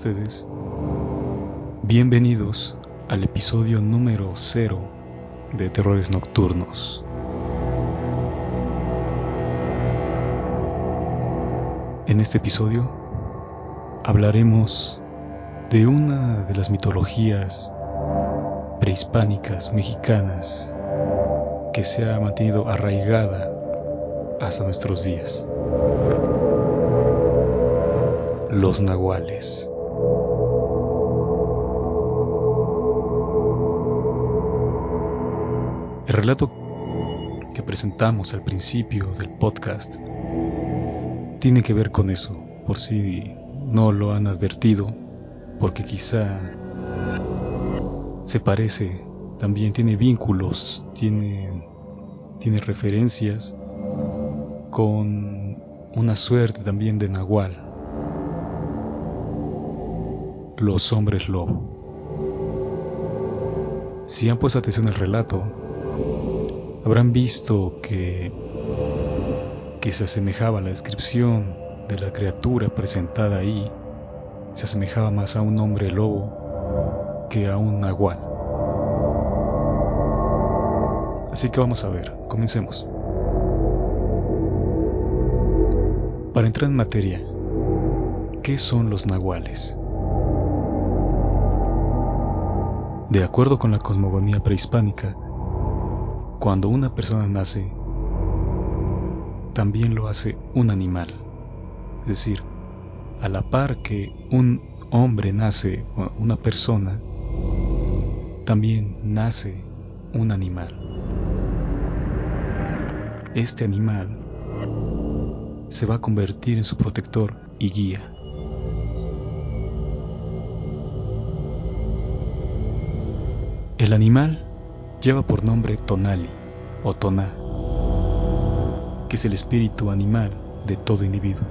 ustedes. Bienvenidos al episodio número 0 de Terrores Nocturnos. En este episodio hablaremos de una de las mitologías prehispánicas mexicanas que se ha mantenido arraigada hasta nuestros días los nahuales. Relato que presentamos al principio del podcast tiene que ver con eso, por si no lo han advertido, porque quizá se parece, también tiene vínculos, tiene, tiene referencias con una suerte también de nahual los hombres lobo. Si han puesto atención al relato, habrán visto que, que se asemejaba a la descripción de la criatura presentada ahí, se asemejaba más a un hombre lobo que a un nahual. Así que vamos a ver, comencemos. Para entrar en materia, ¿qué son los nahuales? De acuerdo con la cosmogonía prehispánica, cuando una persona nace, también lo hace un animal. Es decir, a la par que un hombre nace, una persona, también nace un animal. Este animal se va a convertir en su protector y guía. El animal lleva por nombre Tonali o Toná, que es el espíritu animal de todo individuo.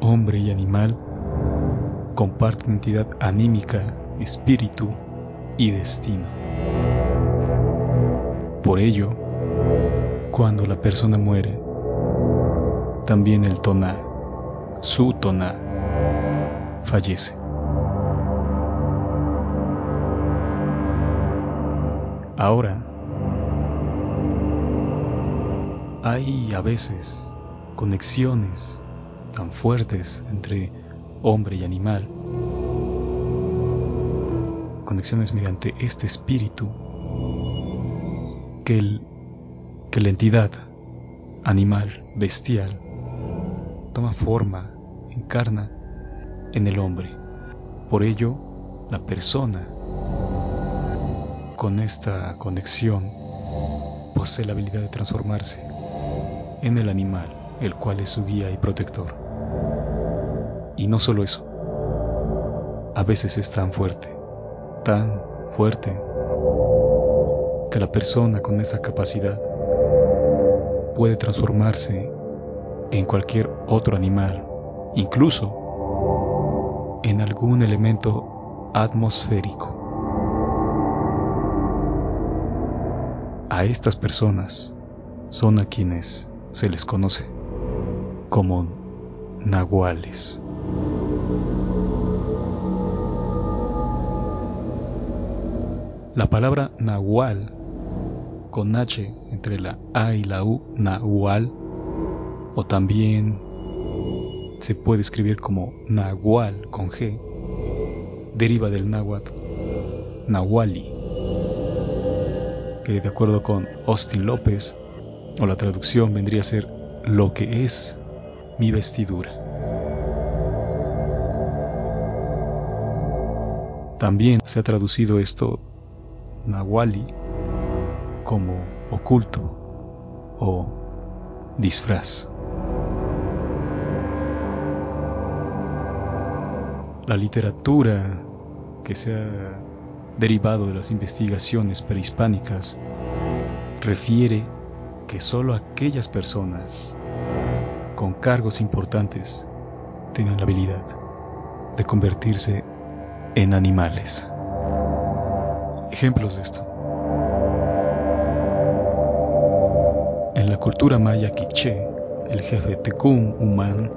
Hombre y animal comparten entidad anímica, espíritu y destino. Por ello, cuando la persona muere, también el Toná, su Toná, fallece. Ahora, hay a veces conexiones tan fuertes entre hombre y animal, conexiones mediante este espíritu, que, el, que la entidad animal, bestial, toma forma, encarna en el hombre. Por ello, la persona con esta conexión posee la habilidad de transformarse en el animal, el cual es su guía y protector. Y no solo eso, a veces es tan fuerte, tan fuerte, que la persona con esa capacidad puede transformarse en cualquier otro animal, incluso en algún elemento atmosférico. A estas personas son a quienes se les conoce como nahuales. La palabra nahual, con H entre la A y la U, nahual, o también se puede escribir como nahual con G, deriva del náhuatl nahuali, que de acuerdo con Austin López, o la traducción vendría a ser lo que es mi vestidura. También se ha traducido esto Nahuali como oculto o disfraz. La literatura que se ha derivado de las investigaciones prehispánicas, refiere que solo aquellas personas con cargos importantes tenían la habilidad de convertirse en animales. Ejemplos de esto. En la cultura maya quiché, el jefe Tekun Human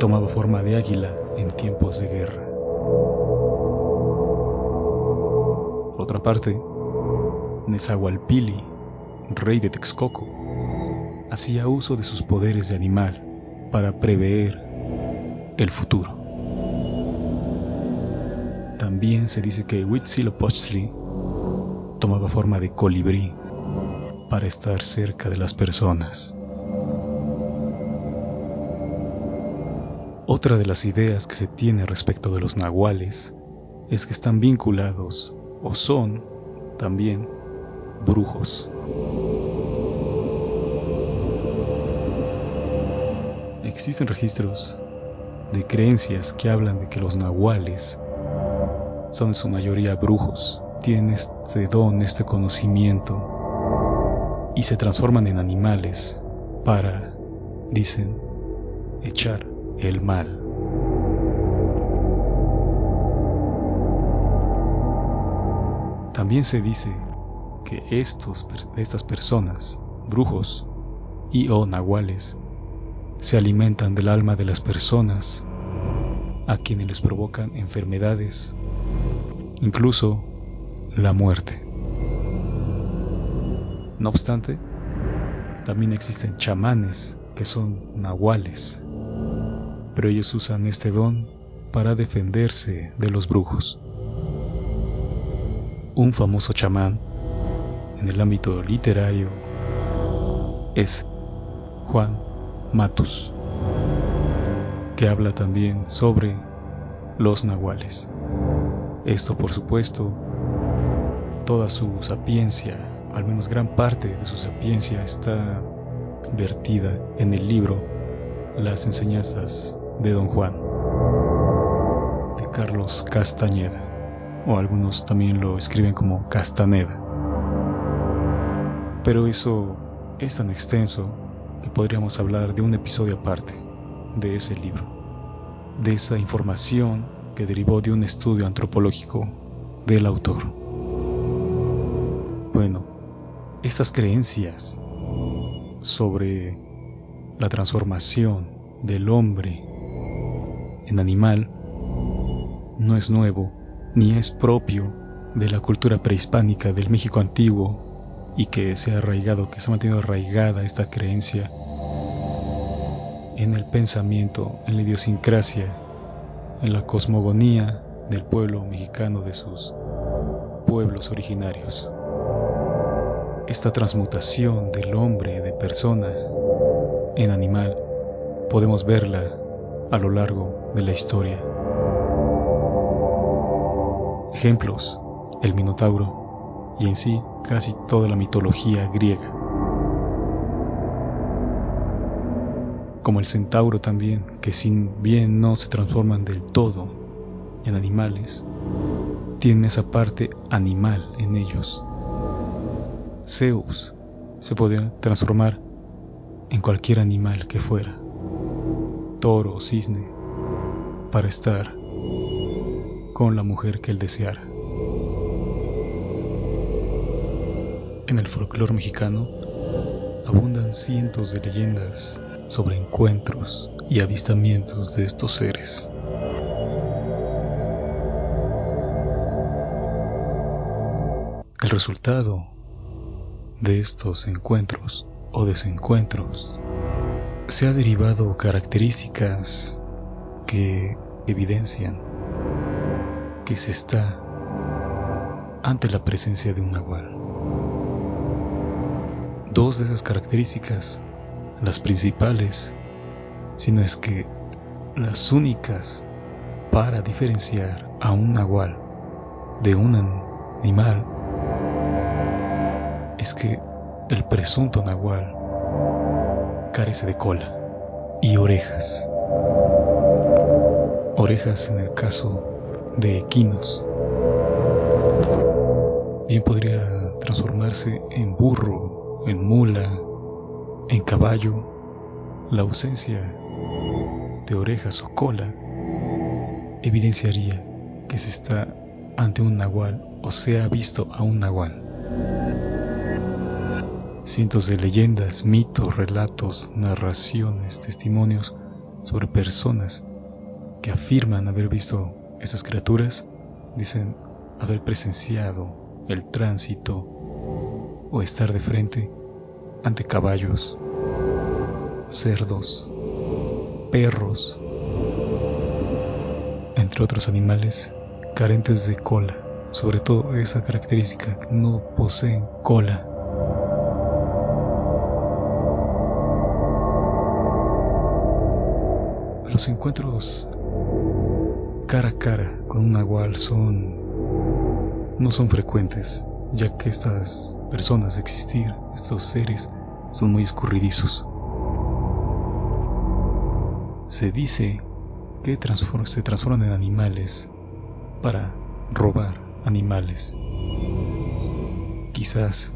tomaba forma de águila en tiempos de guerra. Otra parte, Nezahualpili, rey de Texcoco, hacía uso de sus poderes de animal para prever el futuro. También se dice que Huitzilopochtli tomaba forma de colibrí para estar cerca de las personas. Otra de las ideas que se tiene respecto de los nahuales es que están vinculados o son también brujos. Existen registros de creencias que hablan de que los nahuales son en su mayoría brujos, tienen este don, este conocimiento y se transforman en animales para, dicen, echar el mal. También se dice que estos, estas personas, brujos y o nahuales, se alimentan del alma de las personas a quienes les provocan enfermedades, incluso la muerte. No obstante, también existen chamanes que son nahuales, pero ellos usan este don para defenderse de los brujos. Un famoso chamán en el ámbito literario es Juan Matus, que habla también sobre los nahuales. Esto, por supuesto, toda su sapiencia, al menos gran parte de su sapiencia, está vertida en el libro Las enseñanzas de Don Juan, de Carlos Castañeda, o algunos también lo escriben como Castaneda. Pero eso es tan extenso que podríamos hablar de un episodio aparte de ese libro, de esa información que derivó de un estudio antropológico del autor. Bueno, estas creencias sobre la transformación del hombre en animal no es nuevo ni es propio de la cultura prehispánica del México antiguo y que se ha arraigado, que se ha mantenido arraigada esta creencia en el pensamiento, en la idiosincrasia, en la cosmogonía del pueblo mexicano de sus pueblos originarios. Esta transmutación del hombre de persona en animal podemos verla a lo largo de la historia. Ejemplos, el Minotauro y en sí casi toda la mitología griega. Como el centauro también, que sin bien no se transforman del todo en animales, tienen esa parte animal en ellos. Zeus se podía transformar en cualquier animal que fuera, toro o cisne, para estar con la mujer que él deseara. En el folclore mexicano abundan cientos de leyendas sobre encuentros y avistamientos de estos seres. El resultado de estos encuentros o desencuentros se ha derivado características que evidencian que se está ante la presencia de un nahual. Dos de esas características las principales, sino es que las únicas para diferenciar a un nahual de un animal es que el presunto nahual carece de cola y orejas. Orejas en el caso de equinos. Bien podría transformarse en burro, en mula, en caballo, la ausencia de orejas o cola evidenciaría que se está ante un nahual o se ha visto a un nahual. cientos de leyendas, mitos, relatos, narraciones, testimonios sobre personas que afirman haber visto esas criaturas, dicen haber presenciado el tránsito o estar de frente ante caballos, cerdos, perros, entre otros animales carentes de cola, sobre todo esa característica, no poseen cola. Los encuentros cara a cara con un nahual son no son frecuentes, ya que estas personas existir, estos seres, son muy escurridizos. Se dice que se transforman en animales para robar animales. Quizás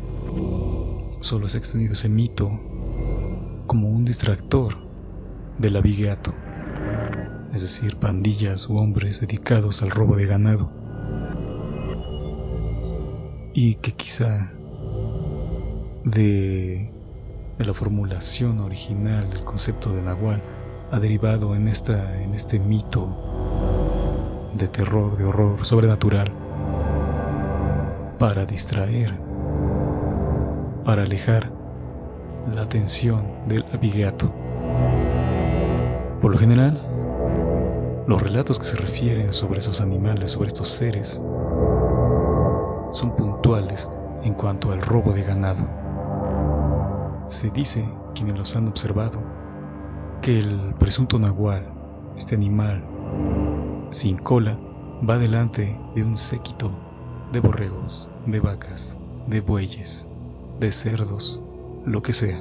solo se ha extendido ese mito como un distractor del abigeato, es decir, pandillas u hombres dedicados al robo de ganado, y que quizá de, de la formulación original del concepto de Nahual ha derivado en, esta, en este mito de terror, de horror sobrenatural, para distraer, para alejar la atención del abigeato. Por lo general, los relatos que se refieren sobre esos animales, sobre estos seres, son puntuales en cuanto al robo de ganado. Se dice, quienes los han observado, que el presunto nahual, este animal sin cola, va delante de un séquito de borregos, de vacas, de bueyes, de cerdos, lo que sea.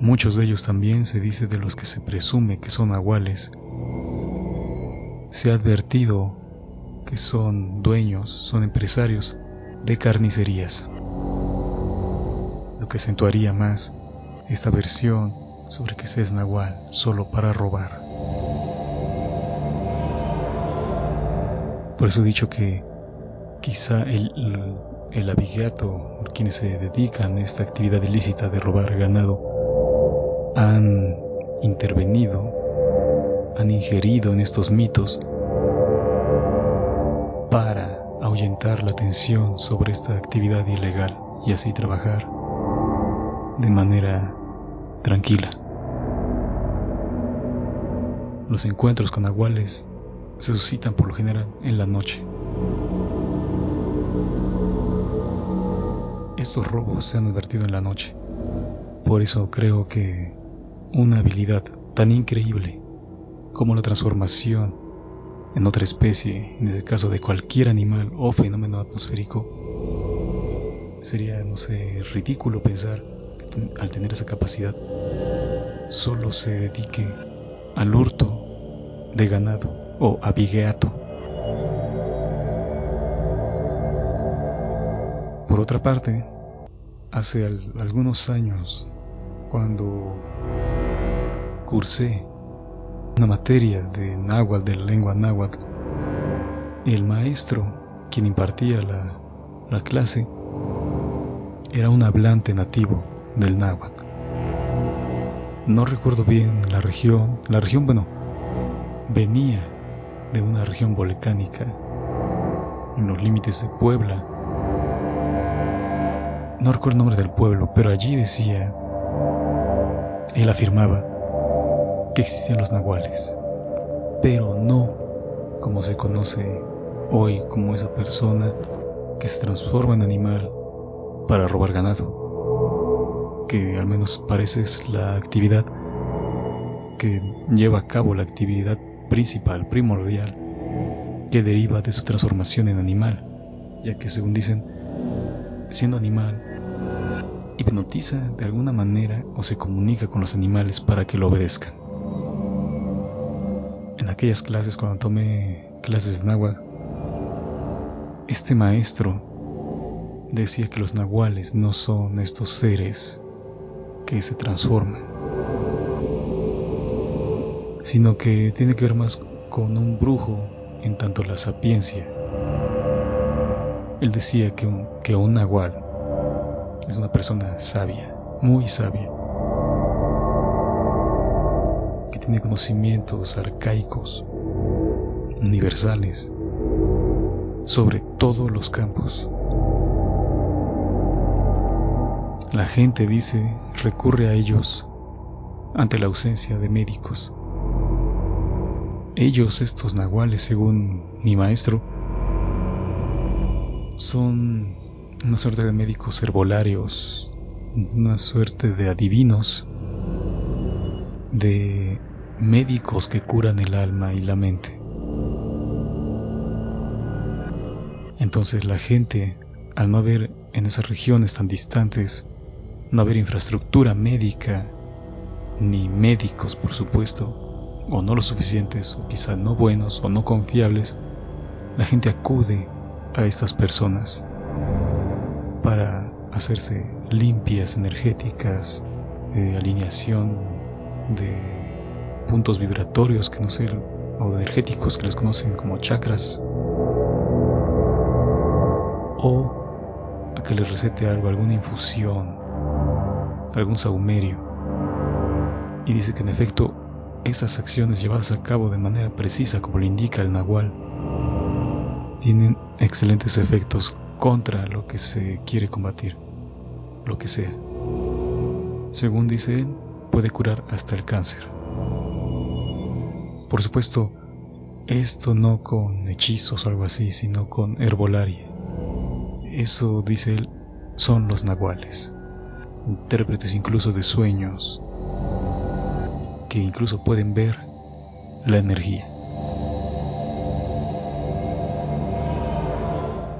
Muchos de ellos también se dice de los que se presume que son nahuales. Se ha advertido que son dueños, son empresarios de carnicerías, lo que acentuaría más esta versión sobre que se es nahual solo para robar. Por eso he dicho que quizá el, el, abigeato, quienes se dedican a esta actividad ilícita de robar ganado, han intervenido, han ingerido en estos mitos para ahuyentar la atención sobre esta actividad ilegal y así trabajar de manera tranquila. Los encuentros con nahuales se suscitan por lo general en la noche. Estos robos se han advertido en la noche. Por eso creo que una habilidad tan increíble como la transformación en otra especie, en el caso de cualquier animal o fenómeno atmosférico, sería, no sé, ridículo pensar al tener esa capacidad, solo se dedique al hurto de ganado o abigueato. Por otra parte, hace algunos años, cuando cursé una materia de náhuatl, de lengua náhuatl, el maestro, quien impartía la, la clase, era un hablante nativo del náhuatl. No recuerdo bien la región, la región, bueno, venía de una región volcánica en los límites de Puebla. No recuerdo el nombre del pueblo, pero allí decía, él afirmaba que existían los nahuales, pero no como se conoce hoy como esa persona que se transforma en animal para robar ganado que al menos parece es la actividad que lleva a cabo la actividad principal, primordial, que deriva de su transformación en animal, ya que según dicen, siendo animal, hipnotiza de alguna manera o se comunica con los animales para que lo obedezcan. En aquellas clases, cuando tomé clases de náhuatl, este maestro decía que los nahuales no son estos seres que se transforma, sino que tiene que ver más con un brujo en tanto la sapiencia él decía que un, que un nahual es una persona sabia, muy sabia, que tiene conocimientos arcaicos, universales, sobre todos los campos. La gente dice recurre a ellos ante la ausencia de médicos. Ellos, estos nahuales, según mi maestro, son una suerte de médicos herbolarios, una suerte de adivinos, de médicos que curan el alma y la mente. Entonces la gente, al no haber en esas regiones tan distantes, no haber infraestructura médica, ni médicos por supuesto, o no lo suficientes, o quizá no buenos o no confiables, la gente acude a estas personas para hacerse limpias energéticas, de alineación de puntos vibratorios que no sé, o energéticos que les conocen como chakras, o a que les recete algo, alguna infusión, algún saumerio. Y dice que en efecto esas acciones llevadas a cabo de manera precisa como lo indica el nahual tienen excelentes efectos contra lo que se quiere combatir, lo que sea. Según dice él, puede curar hasta el cáncer. Por supuesto, esto no con hechizos o algo así, sino con herbolaria. Eso, dice él, son los nahuales, intérpretes incluso de sueños, que incluso pueden ver la energía.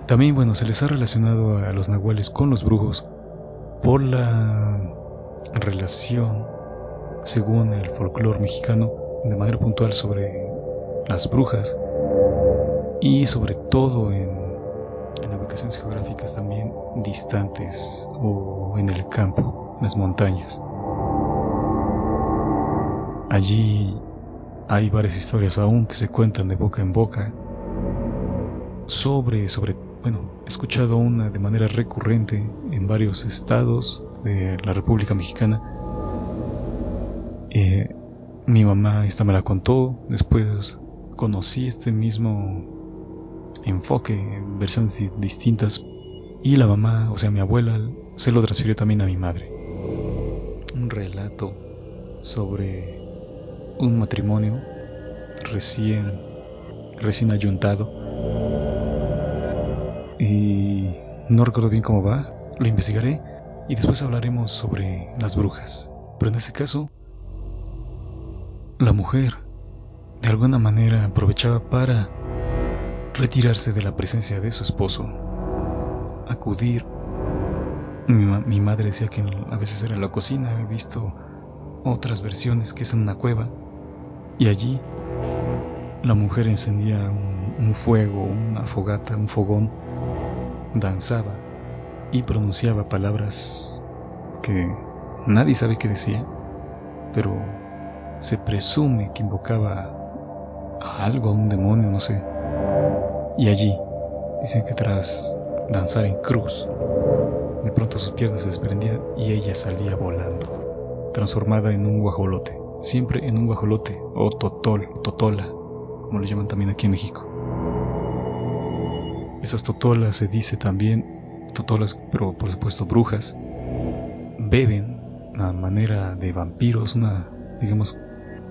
También, bueno, se les ha relacionado a los nahuales con los brujos por la relación, según el folclore mexicano, de manera puntual sobre las brujas y sobre todo en, en ubicaciones geográficas también distantes o en el campo, en las montañas. Allí hay varias historias aún que se cuentan de boca en boca sobre, sobre bueno, he escuchado una de manera recurrente en varios estados de la República Mexicana. Eh, mi mamá esta me la contó, después conocí este mismo enfoque en versiones distintas y la mamá, o sea mi abuela, se lo transfirió también a mi madre. Un relato sobre un matrimonio recién recién ayuntado y no recuerdo bien cómo va, lo investigaré y después hablaremos sobre las brujas. Pero en este caso, la mujer de alguna manera aprovechaba para retirarse de la presencia de su esposo, acudir. Mi, madre decía que a veces era en la cocina, he visto otras versiones que es en una cueva, y allí la mujer encendía un fuego, una fogata, un fogón danzaba y pronunciaba palabras que nadie sabe qué decía, pero se presume que invocaba a algo, a un demonio, no sé. Y allí dicen que tras danzar en cruz, de pronto sus piernas se desprendían y ella salía volando, transformada en un guajolote, siempre en un guajolote o totol, totola, como le llaman también aquí en México. Esas totolas se dice también, totolas, pero por supuesto brujas, beben a manera de vampiros, una, digamos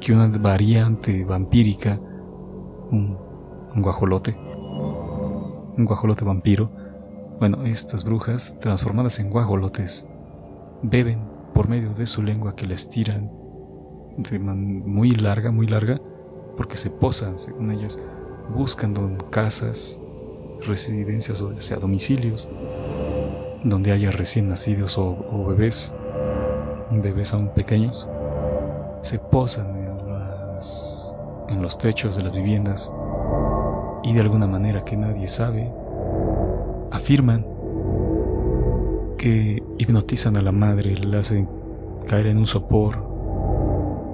que una variante vampírica, un, guajolote, un guajolote vampiro. Bueno, estas brujas, transformadas en guajolotes, beben por medio de su lengua que les tiran de muy larga, muy larga, porque se posan, según ellas, buscando casas, residencias o sea domicilios donde haya recién nacidos o, bebés, bebés aún pequeños, se posan en, las, en los techos de las viviendas y de alguna manera que nadie sabe, afirman que hipnotizan a la madre, le hacen caer en un sopor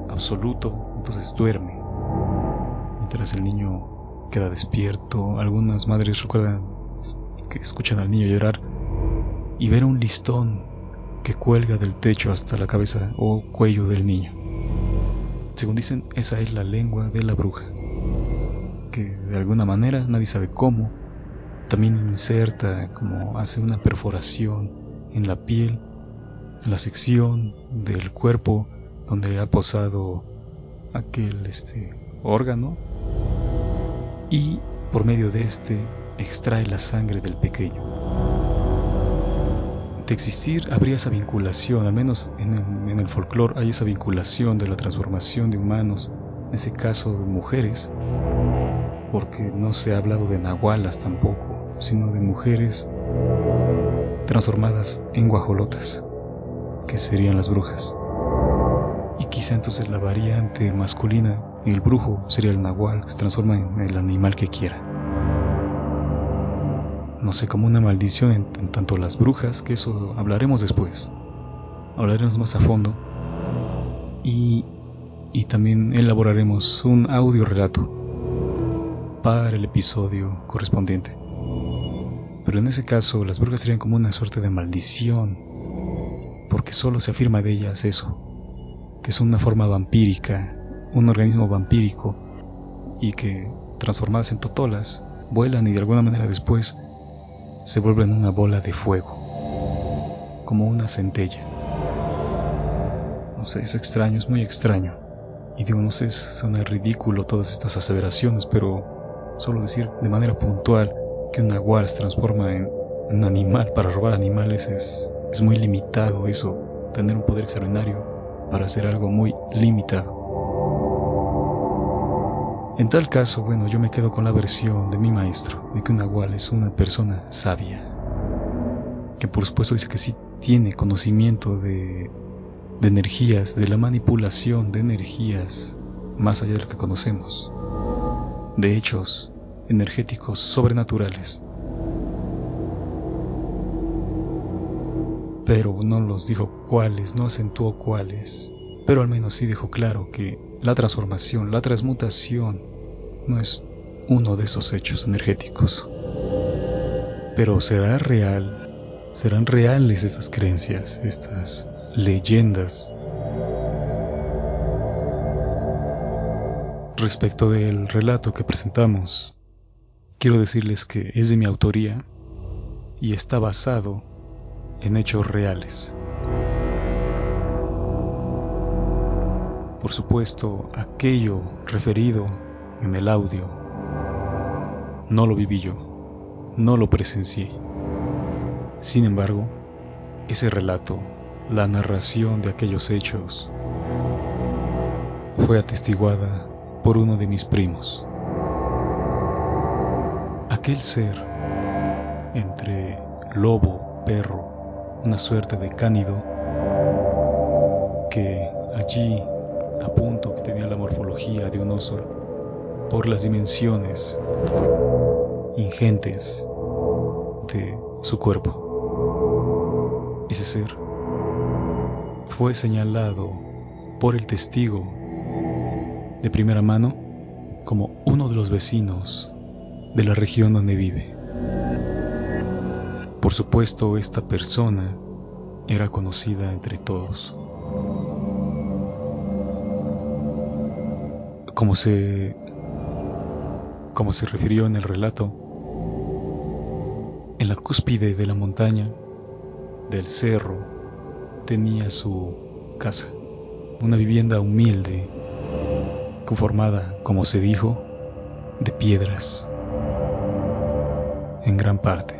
absoluto, entonces duerme, mientras el niño queda despierto. Algunas madres recuerdan que escuchan al niño llorar y ver un listón que cuelga del techo hasta la cabeza o cuello del niño. Según dicen, esa es la lengua de la bruja, que de alguna manera, nadie sabe cómo, también inserta como hace una perforación en la piel, en la sección del cuerpo donde ha posado aquel este órgano y por medio de este extrae la sangre del pequeño. De existir habría esa vinculación, al menos en el, folclore hay esa vinculación de la transformación de humanos, en ese caso de mujeres, porque no se ha hablado de nahualas tampoco, sino de mujeres transformadas en guajolotas, que serían las brujas. Y quizá entonces la variante masculina el brujo sería el nahual, que se transforma en el animal que quiera. No sé, como una maldición en, tanto las brujas, que eso hablaremos después. Hablaremos más a fondo. Y, y también elaboraremos un audio relato para el episodio correspondiente. Pero en ese caso las brujas serían como una suerte de maldición, porque solo se afirma de ellas eso, que es una forma vampírica, un organismo vampírico, y que transformadas en totolas, vuelan y de alguna manera después se vuelven una bola de fuego, como una centella. No sé, es extraño, es muy extraño. Y digo, no sé, suena ridículo todas estas aseveraciones, pero solo decir de manera puntual que un nahual se transforma en un animal para robar animales es, es muy limitado eso, tener un poder extraordinario para hacer algo muy limitado. En tal caso, bueno, yo me quedo con la versión de mi maestro, de que un nahual es una persona sabia, que por supuesto dice que sí tiene conocimiento de, de energías, de la manipulación de energías más allá de lo que conocemos, de hechos energéticos sobrenaturales. Pero no los dijo cuáles, no acentuó cuáles, pero al menos sí dijo claro que la transformación, la transmutación no es uno de esos hechos energéticos. Pero será real, serán reales estas creencias, estas leyendas Respecto del relato que presentamos, quiero decirles que es de mi autoría y está basado en hechos reales. Por supuesto, aquello referido en el audio no lo viví yo, no lo presencié. Sin embargo, ese relato, la narración de aquellos hechos, fue atestiguada por uno de mis primos. Aquel ser, entre lobo, perro, una suerte de cánido, que allí a punto que tenía la morfología de un oso por las dimensiones ingentes de su cuerpo. Ese ser fue señalado por el testigo de primera mano como uno de los vecinos de la región donde vive. Por supuesto, esta persona era conocida entre todos. Como se como se refirió en el relato, en la cúspide de la montaña del cerro tenía su casa, una vivienda humilde conformada, como se dijo, de piedras, en gran parte.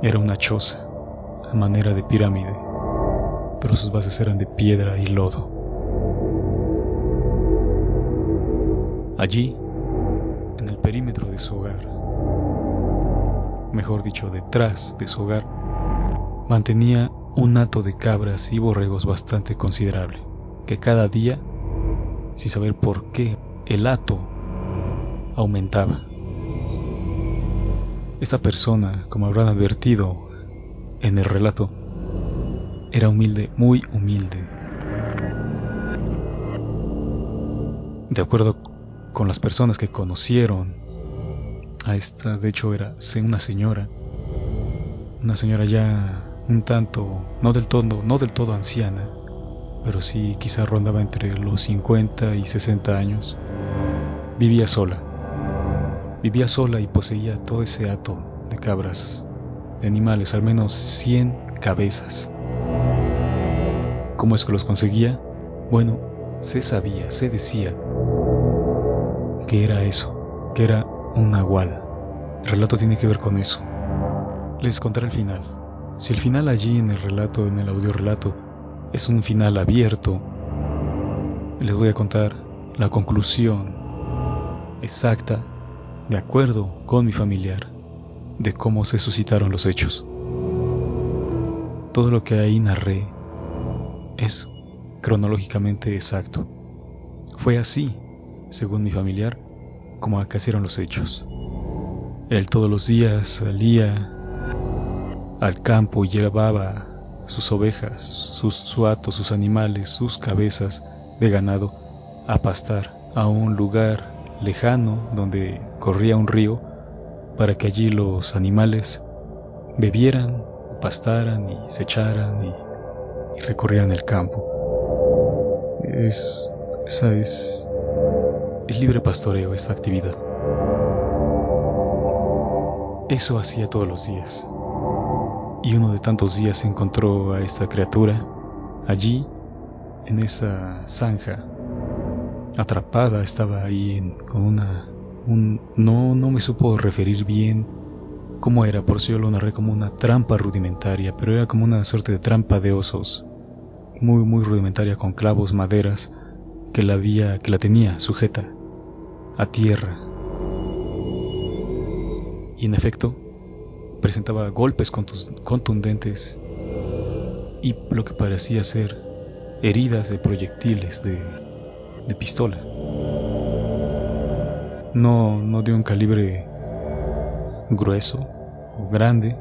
Era una choza, a manera de pirámide, pero sus bases eran de piedra y lodo. Allí, en el perímetro de su hogar, mejor dicho, detrás de su hogar, mantenía un hato de cabras y borregos bastante considerable, que cada día sin saber por qué el hato aumentaba. Esta persona, como habrán advertido en el relato, era humilde, muy humilde. De acuerdo con las personas que conocieron a esta, de hecho era una señora, una señora ya un tanto, no del todo, no del todo anciana, pero sí quizá rondaba entre los 50 y 60 años. Vivía sola. Vivía sola y poseía todo ese hato de cabras, de animales, al menos 100 cabezas. ¿Cómo es que los conseguía? Bueno, se sabía, se decía que era eso, que era un nahual. El relato tiene que ver con eso. Les contaré el final. Si el final allí en el relato, en el audio relato, es un final abierto, les voy a contar la conclusión exacta, de acuerdo con mi familiar, de cómo se suscitaron los hechos. Todo lo que ahí narré es cronológicamente exacto. Fue así, según mi familiar, como acaecieron los hechos. Él todos los días salía al campo y llevaba sus ovejas, sus suatos, sus animales, sus cabezas de ganado a pastar a un lugar lejano donde corría un río para que allí los animales bebieran, pastaran y se echaran y, recorrieran el campo. Es, esa es, es libre pastoreo esta actividad. Eso hacía todos los días. Y uno de tantos días encontró a esta criatura allí, en esa zanja, atrapada, estaba ahí con una... Un, no, no me supo referir bien cómo era, por eso yo lo narré como una trampa rudimentaria, pero era como una suerte de trampa de osos, muy, muy rudimentaria con clavos, maderas, que la había, que la tenía sujeta a tierra. Y en efecto, presentaba golpes contundentes y lo que parecía ser heridas de proyectiles de, de pistola. No, no de un calibre grueso o grande,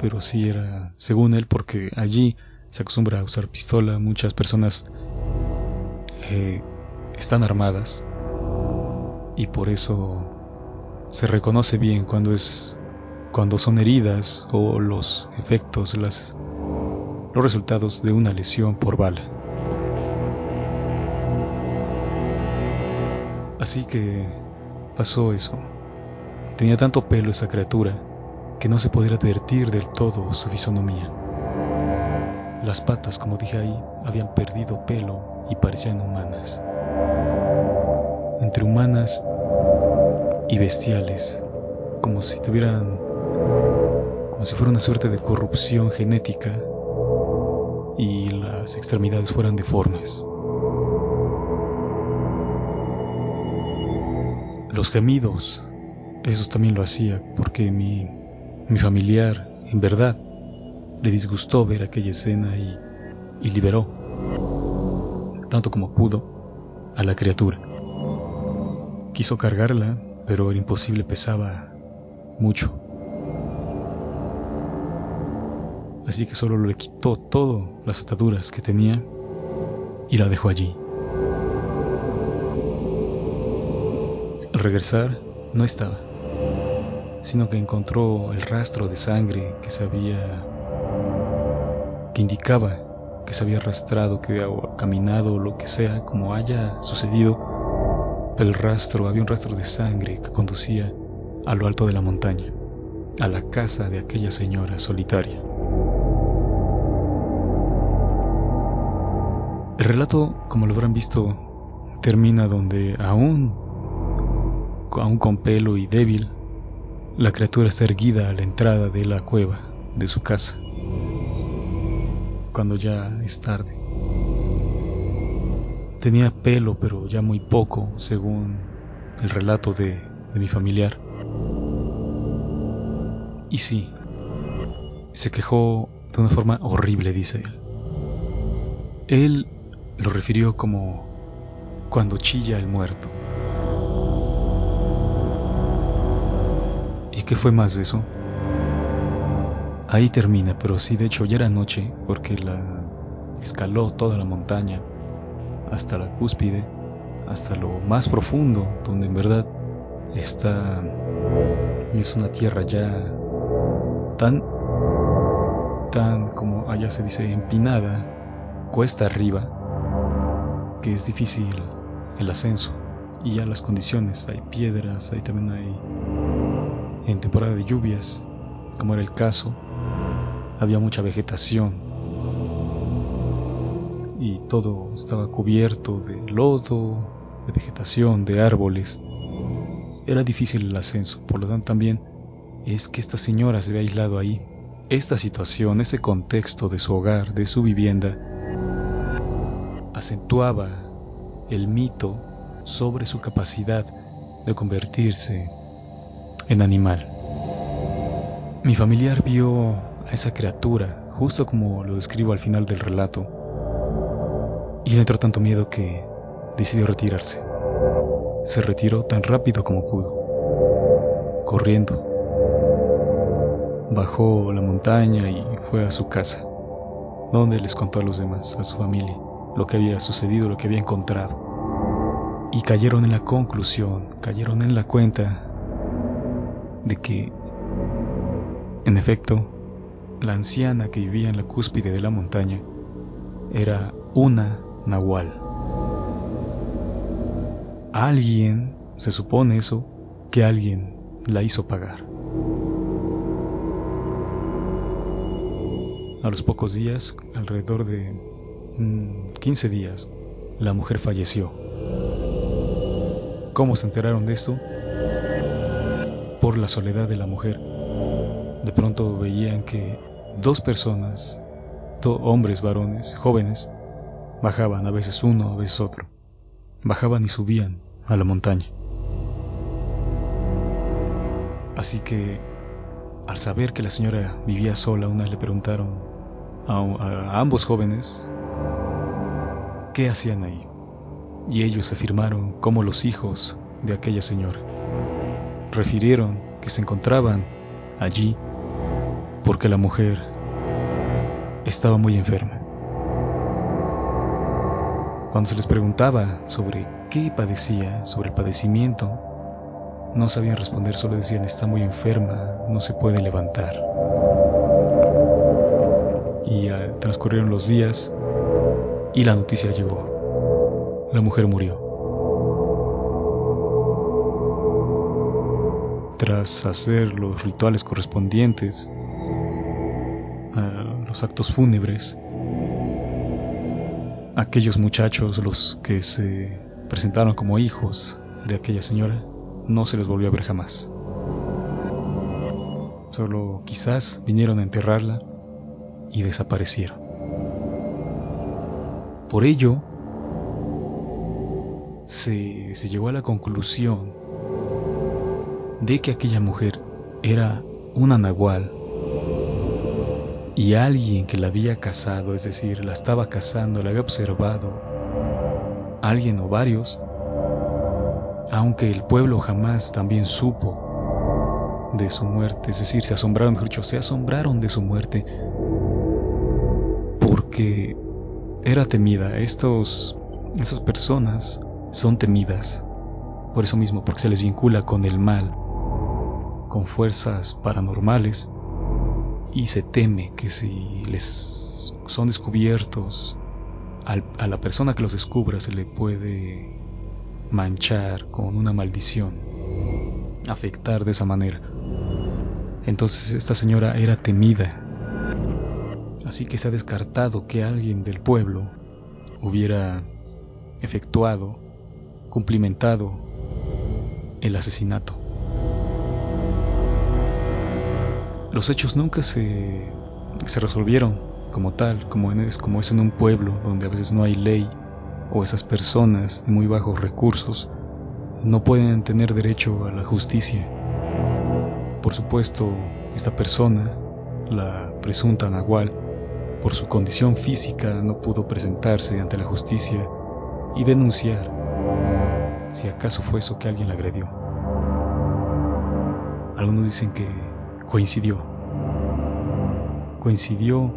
pero sí era, según él, porque allí se acostumbra a usar pistola, muchas personas eh, están armadas y por eso se reconoce bien cuando es cuando son heridas o los efectos, las, los resultados de una lesión por bala. Así que pasó eso. Tenía tanto pelo esa criatura que no se podía advertir del todo su fisonomía. Las patas, como dije ahí, habían perdido pelo y parecían humanas. Entre humanas y bestiales, como si tuvieran, como si fuera una suerte de corrupción genética y las extremidades fueran deformes. Los gemidos, esos también lo hacía porque mi, mi familiar, en verdad, le disgustó ver aquella escena y, y liberó, tanto como pudo, a la criatura. Quiso cargarla, pero era imposible, pesaba mucho. Así que solo le quitó todo las ataduras que tenía y la dejó allí. regresar no estaba, sino que encontró el rastro de sangre que se había que indicaba que se había arrastrado, que había caminado lo que sea, como haya sucedido, el rastro, había un rastro de sangre que conducía a lo alto de la montaña, a la casa de aquella señora solitaria. El relato, como lo habrán visto, termina donde aún aún con pelo y débil, la criatura está erguida a la entrada de la cueva de su casa, cuando ya es tarde. Tenía pelo, pero ya muy poco, según el relato de, de mi familiar. Y sí, se quejó de una forma horrible, dice él. Él lo refirió como cuando chilla el muerto. qué fue más de eso? Ahí termina, pero sí, de hecho ya era noche porque la escaló toda la montaña hasta la cúspide, hasta lo más profundo, donde en verdad Esta es una tierra ya tan, tan como allá se dice, empinada, cuesta arriba, que es difícil el ascenso. Y ya las condiciones, hay piedras, ahí también hay en temporada de lluvias, como era el caso, había mucha vegetación y todo estaba cubierto de lodo, de vegetación, de árboles. Era difícil el ascenso, por lo tanto también es que esta señora se había aislado ahí. Esta situación, ese contexto de su hogar, de su vivienda, acentuaba el mito sobre su capacidad de convertirse en animal. Mi familiar vio a esa criatura, justo como lo describo al final del relato, y le entró tanto miedo que decidió retirarse. Se retiró tan rápido como pudo, corriendo. Bajó la montaña y fue a su casa, donde les contó a los demás, a su familia, lo que había sucedido, lo que había encontrado. Y cayeron en la conclusión, cayeron en la cuenta de que, en efecto, la anciana que vivía en la cúspide de la montaña era una nahual. Alguien, se supone eso, que alguien la hizo pagar. A los pocos días, alrededor de 15 mm, días, la mujer falleció. ¿Cómo se enteraron de esto? Por la soledad de la mujer. De pronto veían que dos personas, dos hombres varones, jóvenes, bajaban, a veces uno, a veces otro. Bajaban y subían a la montaña. Así que, al saber que la señora vivía sola, una le preguntaron a, ambos jóvenes qué hacían ahí. Y ellos afirmaron como los hijos de aquella señora. Refirieron que se encontraban allí porque la mujer estaba muy enferma. Cuando se les preguntaba sobre qué padecía, sobre el padecimiento, no sabían responder, solo decían está muy enferma, no se puede levantar. Y transcurrieron los días y la noticia llegó. La mujer murió. Tras hacer los rituales correspondientes a los actos fúnebres, aquellos muchachos, los que se presentaron como hijos de aquella señora, no se les volvió a ver jamás. Solo quizás vinieron a enterrarla y desaparecieron. Por ello, se, se llegó a la conclusión de que aquella mujer era una nahual y alguien que la había casado, es decir, la estaba casando, la había observado, alguien o varios, aunque el pueblo jamás también supo de su muerte, es decir, se asombraron, mejor dicho, se asombraron de su muerte, porque era temida. Estos, esas personas son temidas, por eso mismo, porque se les vincula con el mal, con fuerzas paranormales, y se teme que si les son descubiertos, a la persona que los descubra se le puede manchar con una maldición, afectar de esa manera. Entonces esta señora era temida, así que se ha descartado que alguien del pueblo hubiera efectuado, cumplimentado el asesinato. Los hechos nunca se, se resolvieron como tal, como, es, como es en un pueblo donde a veces no hay ley o esas personas de muy bajos recursos no pueden tener derecho a la justicia. Por supuesto, esta persona, la presunta Nahual, por su condición física no pudo presentarse ante la justicia y denunciar si acaso fue eso que alguien la agredió. Algunos dicen que coincidió. Coincidió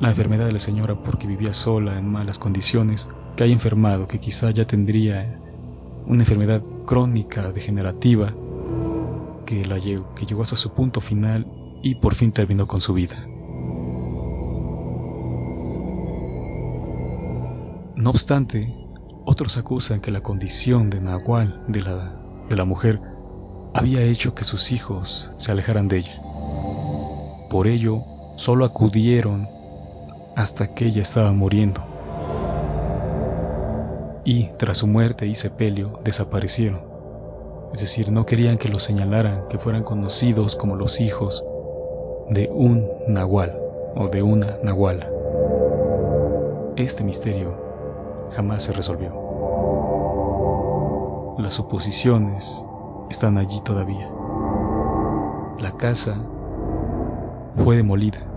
la enfermedad de la señora porque vivía sola en malas condiciones, que haya enfermado, que quizá ya tendría una enfermedad crónica degenerativa que, la que llegó hasta su punto final y por fin terminó con su vida. No obstante, otros acusan que la condición de Nahual de la, de la mujer había hecho que sus hijos se alejaran de ella. Por ello, solo acudieron hasta que ella estaba muriendo. Y tras su muerte y sepelio desaparecieron. Es decir, no querían que los señalaran, que fueran conocidos como los hijos de un nahual o de una nahuala. Este misterio jamás se resolvió. Las suposiciones están allí todavía. La casa fue demolida.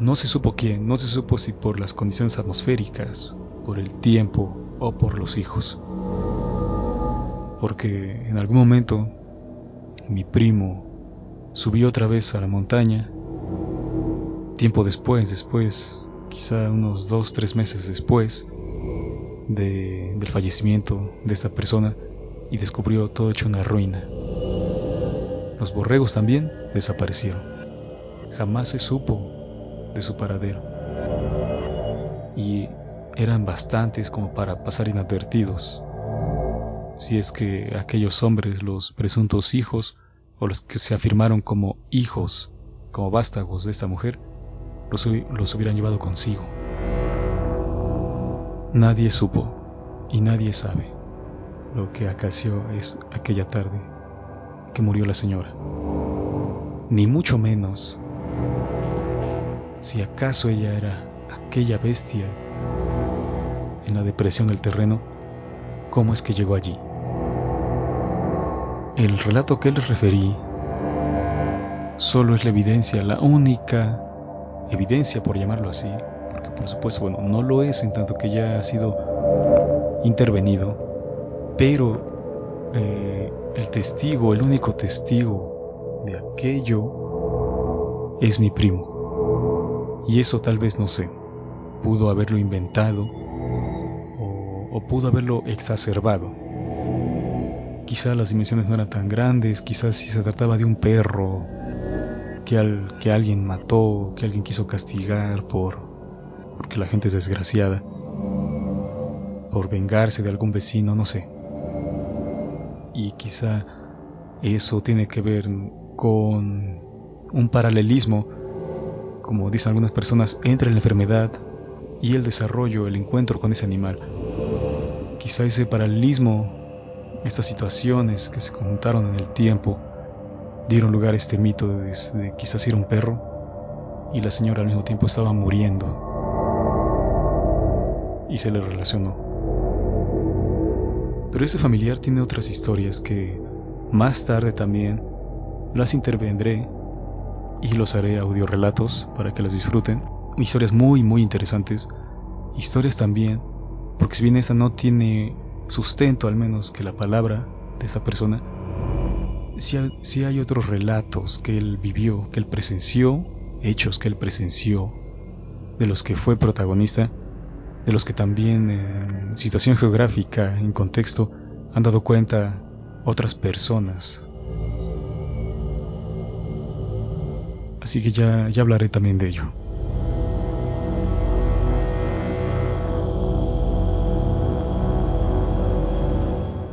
No se supo quién, no se supo si por las condiciones atmosféricas, por el tiempo o por los hijos. Porque en algún momento mi primo subió otra vez a la montaña. Tiempo después, después, quizá unos dos, tres meses después del fallecimiento de esta persona y descubrió todo hecho una ruina. Los borregos también desaparecieron. Jamás se supo de su paradero. Y eran bastantes como para pasar inadvertidos. Si es que aquellos hombres, los presuntos hijos, o los que se afirmaron como hijos, como vástagos de esta mujer, los, los hubieran llevado consigo. Nadie supo y nadie sabe lo que acaeció es aquella tarde que murió la señora. Ni mucho menos si acaso ella era aquella bestia en la depresión del terreno, cómo es que llegó allí. El relato que les referí solo es la evidencia, la única evidencia por llamarlo así, por supuesto, bueno, no lo es en tanto que ya ha sido intervenido, pero eh, el testigo, el único testigo de aquello es mi primo. Y eso tal vez no sé, pudo haberlo inventado o, o pudo haberlo exacerbado. Quizá las dimensiones no eran tan grandes, quizás si se trataba de un perro que, al, que alguien mató, que alguien quiso castigar por porque la gente es desgraciada, por vengarse de algún vecino, no sé y quizá eso tiene que ver con un paralelismo, como dicen algunas personas, entre la enfermedad y el desarrollo, el encuentro con ese animal. Quizá ese paralelismo, estas situaciones que se conjuntaron en el tiempo, dieron lugar a este mito de, de quizás ir un perro y la señora al mismo tiempo estaba muriendo y se le relacionó. Pero ese familiar tiene otras historias que más tarde también las intervendré y los haré audiorelatos para que las disfruten. Historias muy muy interesantes. Historias también, porque si bien esta no tiene sustento al menos que la palabra de esta persona, si hay, hay otros relatos que él vivió, que él presenció, hechos que él presenció, de los que fue protagonista de los que también en situación geográfica, en contexto, han dado cuenta otras personas. Así que ya, ya hablaré también de ello.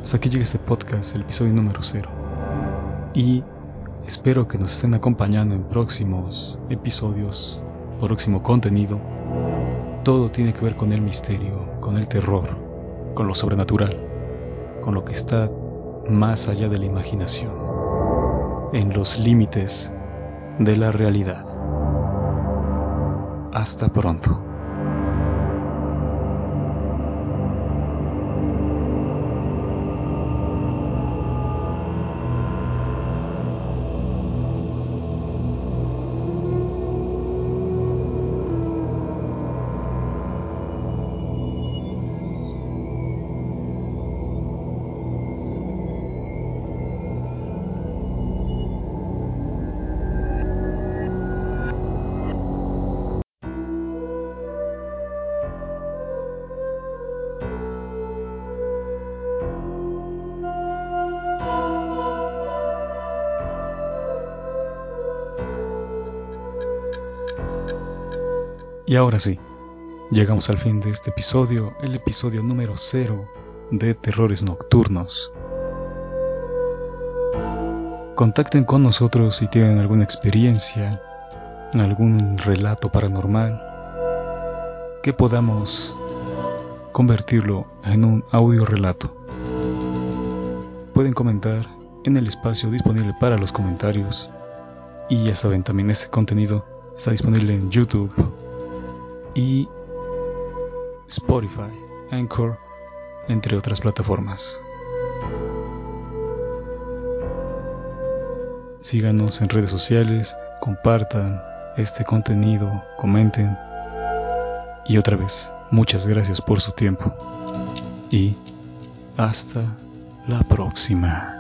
Hasta aquí llega este podcast, el episodio número 0. Y espero que nos estén acompañando en próximos episodios, próximo contenido todo tiene que ver con el misterio, con el terror, con lo sobrenatural, con lo que está más allá de la imaginación, en los límites de la realidad. Hasta pronto. Y ahora sí, llegamos al fin de este episodio, el episodio número 0 de Terrores Nocturnos. Contacten con nosotros si tienen alguna experiencia, algún relato paranormal, que podamos convertirlo en un audio relato. Pueden comentar en el espacio disponible para los comentarios. Y ya saben, también ese contenido está disponible en YouTube y Spotify, Anchor, entre otras plataformas. Síganos en redes sociales, compartan este contenido, comenten. Y otra vez, muchas gracias por su tiempo. Y hasta la próxima.